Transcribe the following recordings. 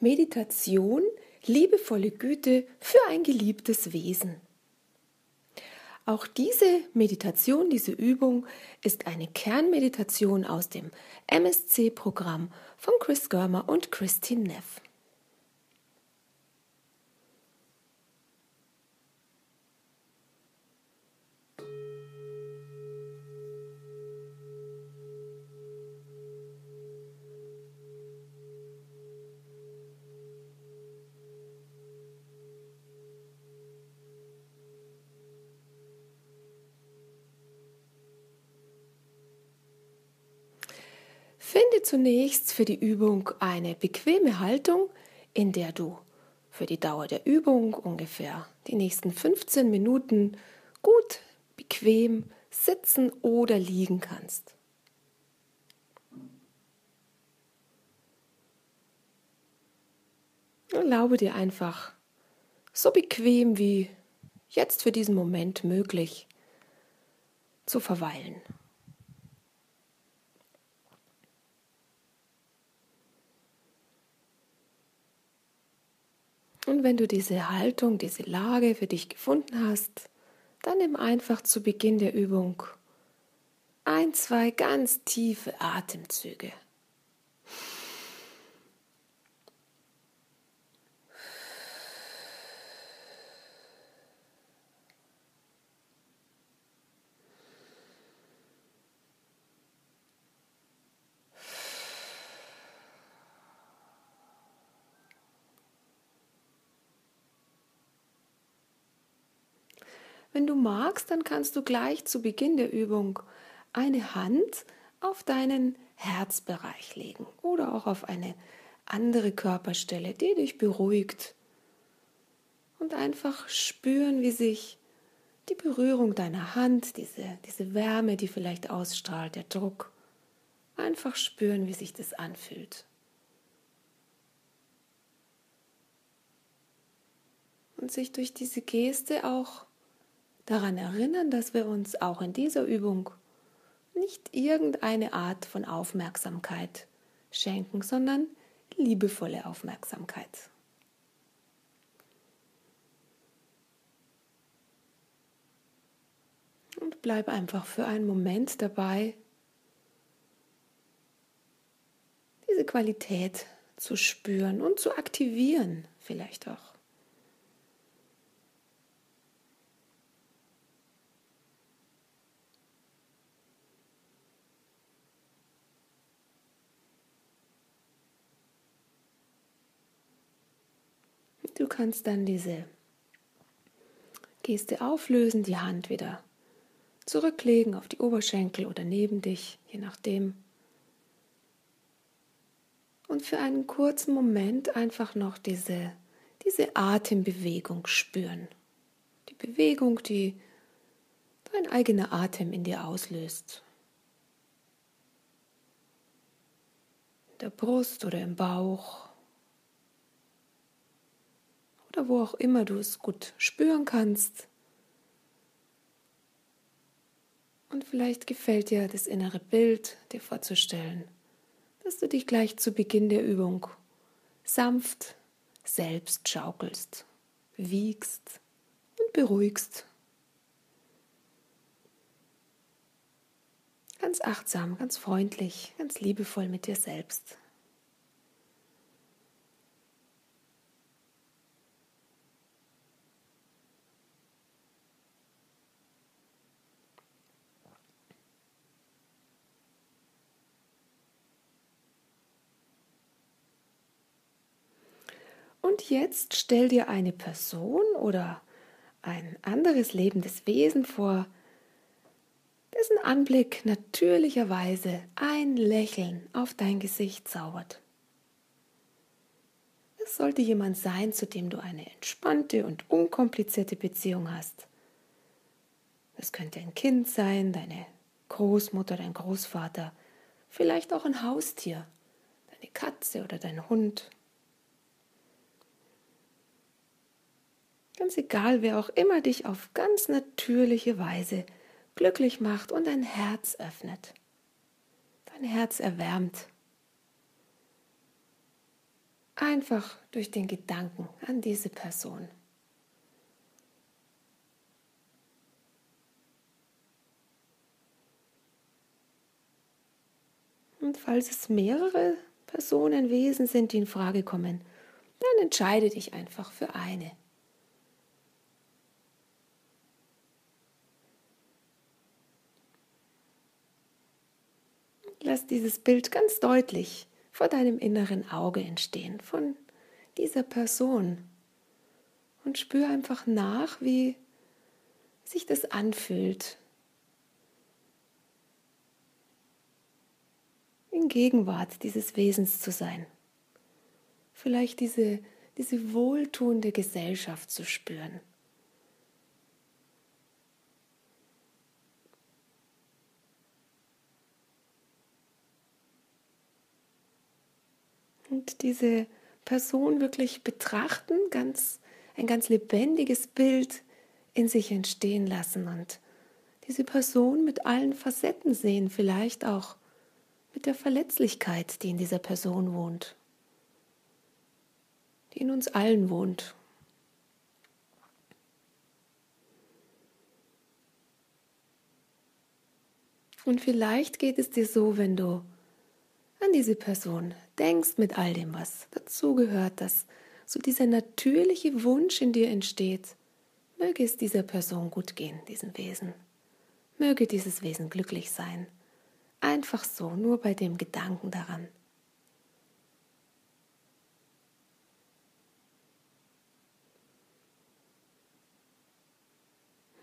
Meditation, liebevolle Güte für ein geliebtes Wesen. Auch diese Meditation, diese Übung ist eine Kernmeditation aus dem MSC-Programm von Chris Görmer und Christine Neff. Zunächst für die Übung eine bequeme Haltung, in der du für die Dauer der Übung ungefähr die nächsten 15 Minuten gut bequem sitzen oder liegen kannst. Erlaube dir einfach so bequem wie jetzt für diesen Moment möglich zu verweilen. Und wenn du diese Haltung, diese Lage für dich gefunden hast, dann nimm einfach zu Beginn der Übung ein, zwei ganz tiefe Atemzüge. Wenn du magst, dann kannst du gleich zu Beginn der Übung eine Hand auf deinen Herzbereich legen oder auch auf eine andere Körperstelle, die dich beruhigt. Und einfach spüren, wie sich die Berührung deiner Hand, diese, diese Wärme, die vielleicht ausstrahlt, der Druck, einfach spüren, wie sich das anfühlt. Und sich durch diese Geste auch daran erinnern, dass wir uns auch in dieser Übung nicht irgendeine Art von Aufmerksamkeit schenken, sondern liebevolle Aufmerksamkeit. Und bleib einfach für einen Moment dabei, diese Qualität zu spüren und zu aktivieren vielleicht auch. Du kannst dann diese Geste auflösen, die Hand wieder zurücklegen auf die Oberschenkel oder neben dich, je nachdem. Und für einen kurzen Moment einfach noch diese, diese Atembewegung spüren. Die Bewegung, die dein eigener Atem in dir auslöst. In der Brust oder im Bauch oder wo auch immer du es gut spüren kannst. Und vielleicht gefällt dir das innere Bild, dir vorzustellen, dass du dich gleich zu Beginn der Übung sanft selbst schaukelst, wiegst und beruhigst. Ganz achtsam, ganz freundlich, ganz liebevoll mit dir selbst. Und jetzt stell dir eine Person oder ein anderes lebendes Wesen vor, dessen Anblick natürlicherweise ein Lächeln auf dein Gesicht zaubert. Es sollte jemand sein, zu dem du eine entspannte und unkomplizierte Beziehung hast. Es könnte ein Kind sein, deine Großmutter, dein Großvater, vielleicht auch ein Haustier, deine Katze oder dein Hund, Ganz egal, wer auch immer dich auf ganz natürliche Weise glücklich macht und dein Herz öffnet, dein Herz erwärmt. Einfach durch den Gedanken an diese Person. Und falls es mehrere Personen, Wesen sind, die in Frage kommen, dann entscheide dich einfach für eine. Lass dieses Bild ganz deutlich vor deinem inneren Auge entstehen, von dieser Person. Und spür einfach nach, wie sich das anfühlt. In Gegenwart dieses Wesens zu sein. Vielleicht diese, diese wohltuende Gesellschaft zu spüren. Und diese Person wirklich betrachten, ganz, ein ganz lebendiges Bild in sich entstehen lassen und diese Person mit allen Facetten sehen, vielleicht auch mit der Verletzlichkeit, die in dieser Person wohnt, die in uns allen wohnt. Und vielleicht geht es dir so, wenn du an diese Person denkst mit all dem, was dazugehört, dass so dieser natürliche Wunsch in dir entsteht, möge es dieser Person gut gehen, diesem Wesen. Möge dieses Wesen glücklich sein. Einfach so, nur bei dem Gedanken daran.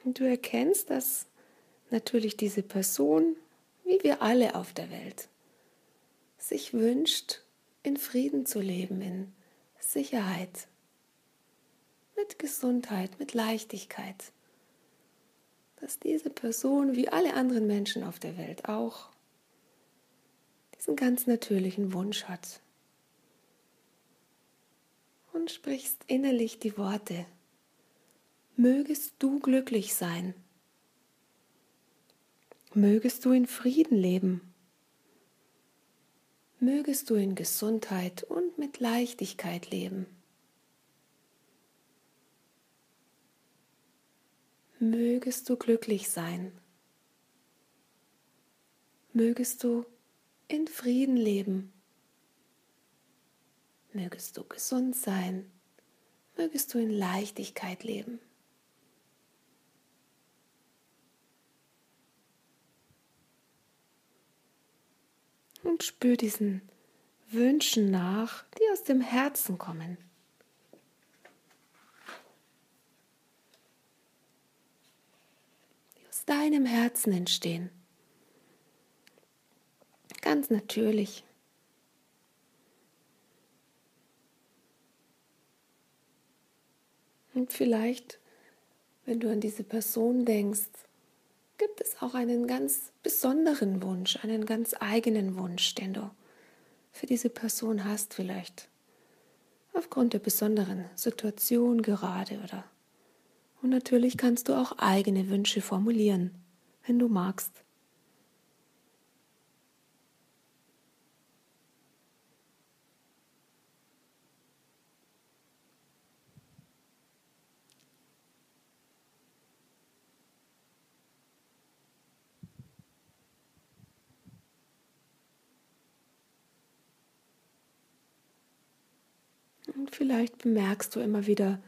Und du erkennst, dass natürlich diese Person, wie wir alle auf der Welt, sich wünscht, in Frieden zu leben, in Sicherheit, mit Gesundheit, mit Leichtigkeit, dass diese Person wie alle anderen Menschen auf der Welt auch diesen ganz natürlichen Wunsch hat. Und sprichst innerlich die Worte, mögest du glücklich sein, mögest du in Frieden leben mögest du in Gesundheit und mit Leichtigkeit leben. Mögest du glücklich sein. Mögest du in Frieden leben. Mögest du gesund sein. Mögest du in Leichtigkeit leben. Und spür diesen Wünschen nach, die aus dem Herzen kommen. Die aus deinem Herzen entstehen. Ganz natürlich. Und vielleicht, wenn du an diese Person denkst, gibt es auch einen ganz besonderen Wunsch, einen ganz eigenen Wunsch, den du für diese Person hast vielleicht. Aufgrund der besonderen Situation gerade oder. Und natürlich kannst du auch eigene Wünsche formulieren, wenn du magst. Und vielleicht bemerkst du immer wieder,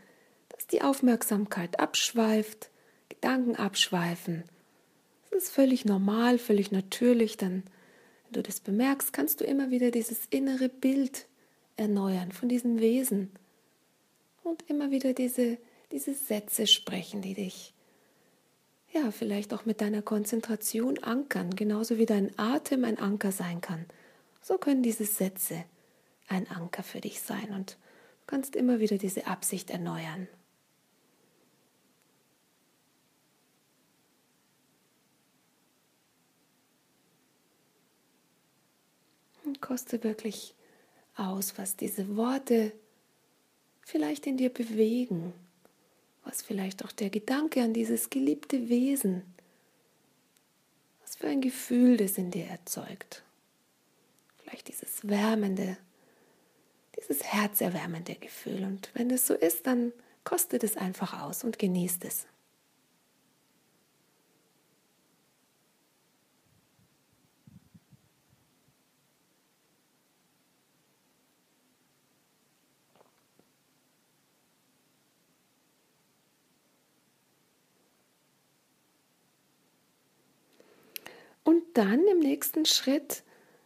dass die Aufmerksamkeit abschweift, Gedanken abschweifen. Das ist völlig normal, völlig natürlich, denn wenn du das bemerkst, kannst du immer wieder dieses innere Bild erneuern von diesem Wesen und immer wieder diese, diese Sätze sprechen, die dich ja vielleicht auch mit deiner Konzentration ankern, genauso wie dein Atem ein Anker sein kann. So können diese Sätze ein Anker für dich sein und kannst immer wieder diese Absicht erneuern. Und koste wirklich aus, was diese Worte vielleicht in dir bewegen, was vielleicht auch der Gedanke an dieses geliebte Wesen, was für ein Gefühl das in dir erzeugt. Vielleicht dieses wärmende, dieses herzerwärmende Gefühl. Und wenn es so ist, dann kostet es einfach aus und genießt es. Und dann im nächsten Schritt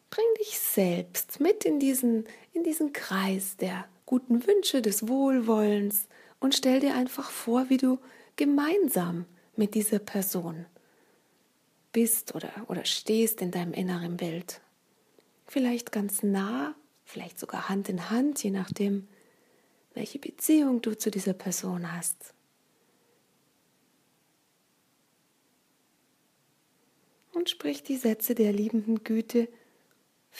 bring dich selbst mit in diesen, in diesen Kreis der guten Wünsche, des Wohlwollens und stell dir einfach vor, wie du gemeinsam mit dieser Person bist oder, oder stehst in deinem inneren Bild. Vielleicht ganz nah, vielleicht sogar Hand in Hand, je nachdem, welche Beziehung du zu dieser Person hast. und spricht die Sätze der liebenden Güte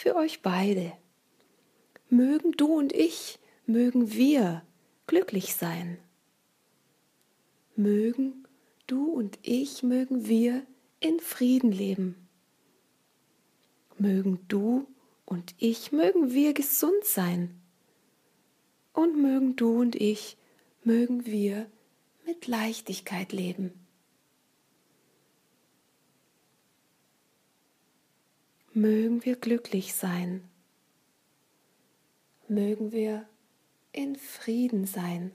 für euch beide. Mögen du und ich, mögen wir glücklich sein. Mögen du und ich, mögen wir in Frieden leben. Mögen du und ich, mögen wir gesund sein. Und mögen du und ich, mögen wir mit Leichtigkeit leben. Mögen wir glücklich sein, mögen wir in Frieden sein,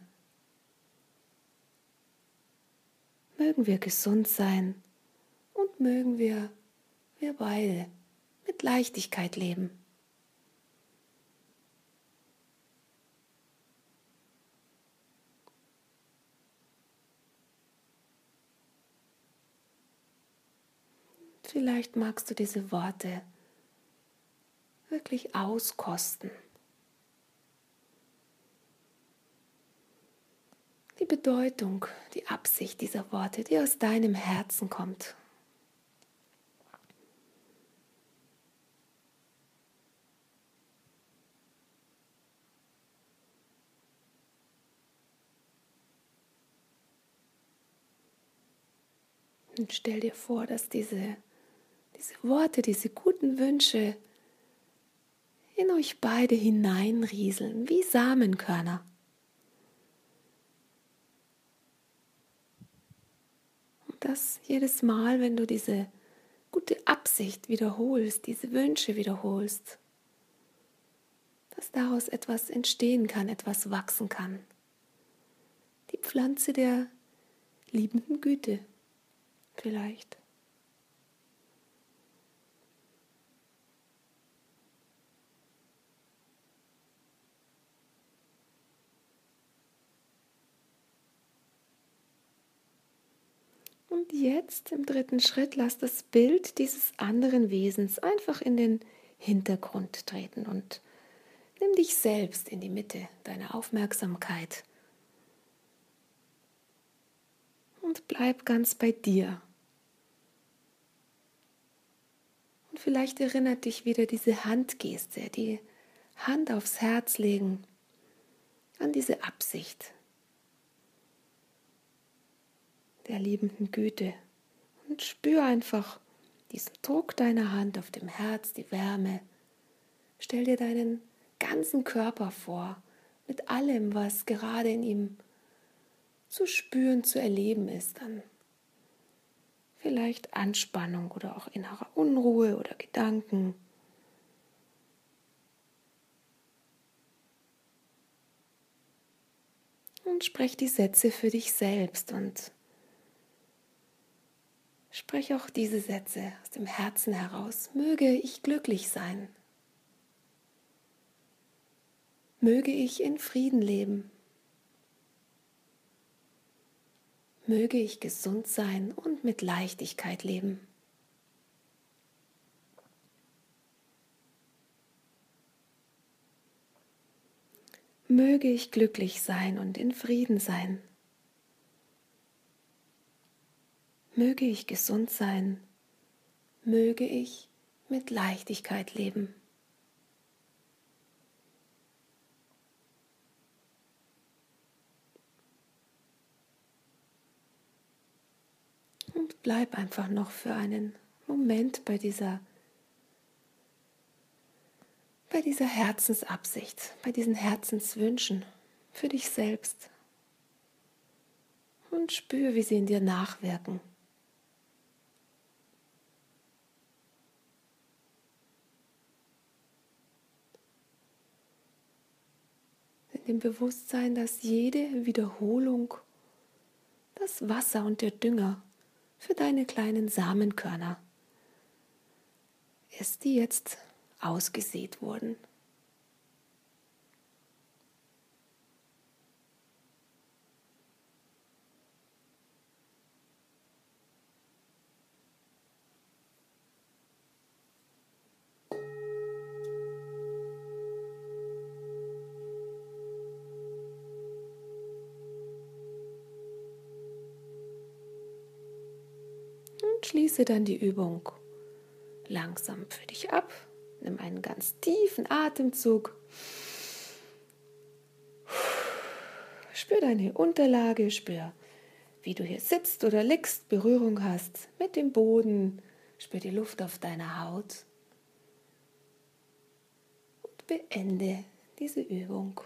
mögen wir gesund sein. Und mögen wir, wir beide, mit Leichtigkeit leben. Vielleicht magst du diese Worte wirklich auskosten. Die Bedeutung, die Absicht dieser Worte, die aus deinem Herzen kommt. Und stell dir vor, dass diese diese Worte, diese guten Wünsche in euch beide hineinrieseln wie Samenkörner. Und das jedes Mal, wenn du diese gute Absicht wiederholst, diese Wünsche wiederholst, dass daraus etwas entstehen kann, etwas wachsen kann. Die Pflanze der liebenden Güte vielleicht. Und jetzt im dritten Schritt lass das Bild dieses anderen Wesens einfach in den Hintergrund treten und nimm dich selbst in die Mitte deiner Aufmerksamkeit. Und bleib ganz bei dir. Und vielleicht erinnert dich wieder diese Handgeste, die Hand aufs Herz legen, an diese Absicht, der liebenden Güte. Und spür einfach diesen Druck deiner Hand auf dem Herz, die Wärme. Stell dir deinen ganzen Körper vor, mit allem, was gerade in ihm zu spüren, zu erleben ist. Dann vielleicht Anspannung oder auch innere Unruhe oder Gedanken. Und sprech die Sätze für dich selbst und Spreche auch diese Sätze aus dem Herzen heraus. Möge ich glücklich sein. Möge ich in Frieden leben. Möge ich gesund sein und mit Leichtigkeit leben. Möge ich glücklich sein und in Frieden sein. Möge ich gesund sein, möge ich mit Leichtigkeit leben. Und bleib einfach noch für einen Moment bei dieser bei dieser Herzensabsicht, bei diesen Herzenswünschen für dich selbst. Und spür, wie sie in dir nachwirken. Dem Bewusstsein, dass jede Wiederholung das Wasser und der Dünger für deine kleinen Samenkörner ist, die jetzt ausgesät wurden. Schließe dann die Übung langsam für dich ab. Nimm einen ganz tiefen Atemzug. Spür deine Unterlage, spür, wie du hier sitzt oder liegst, Berührung hast mit dem Boden, spür die Luft auf deiner Haut und beende diese Übung.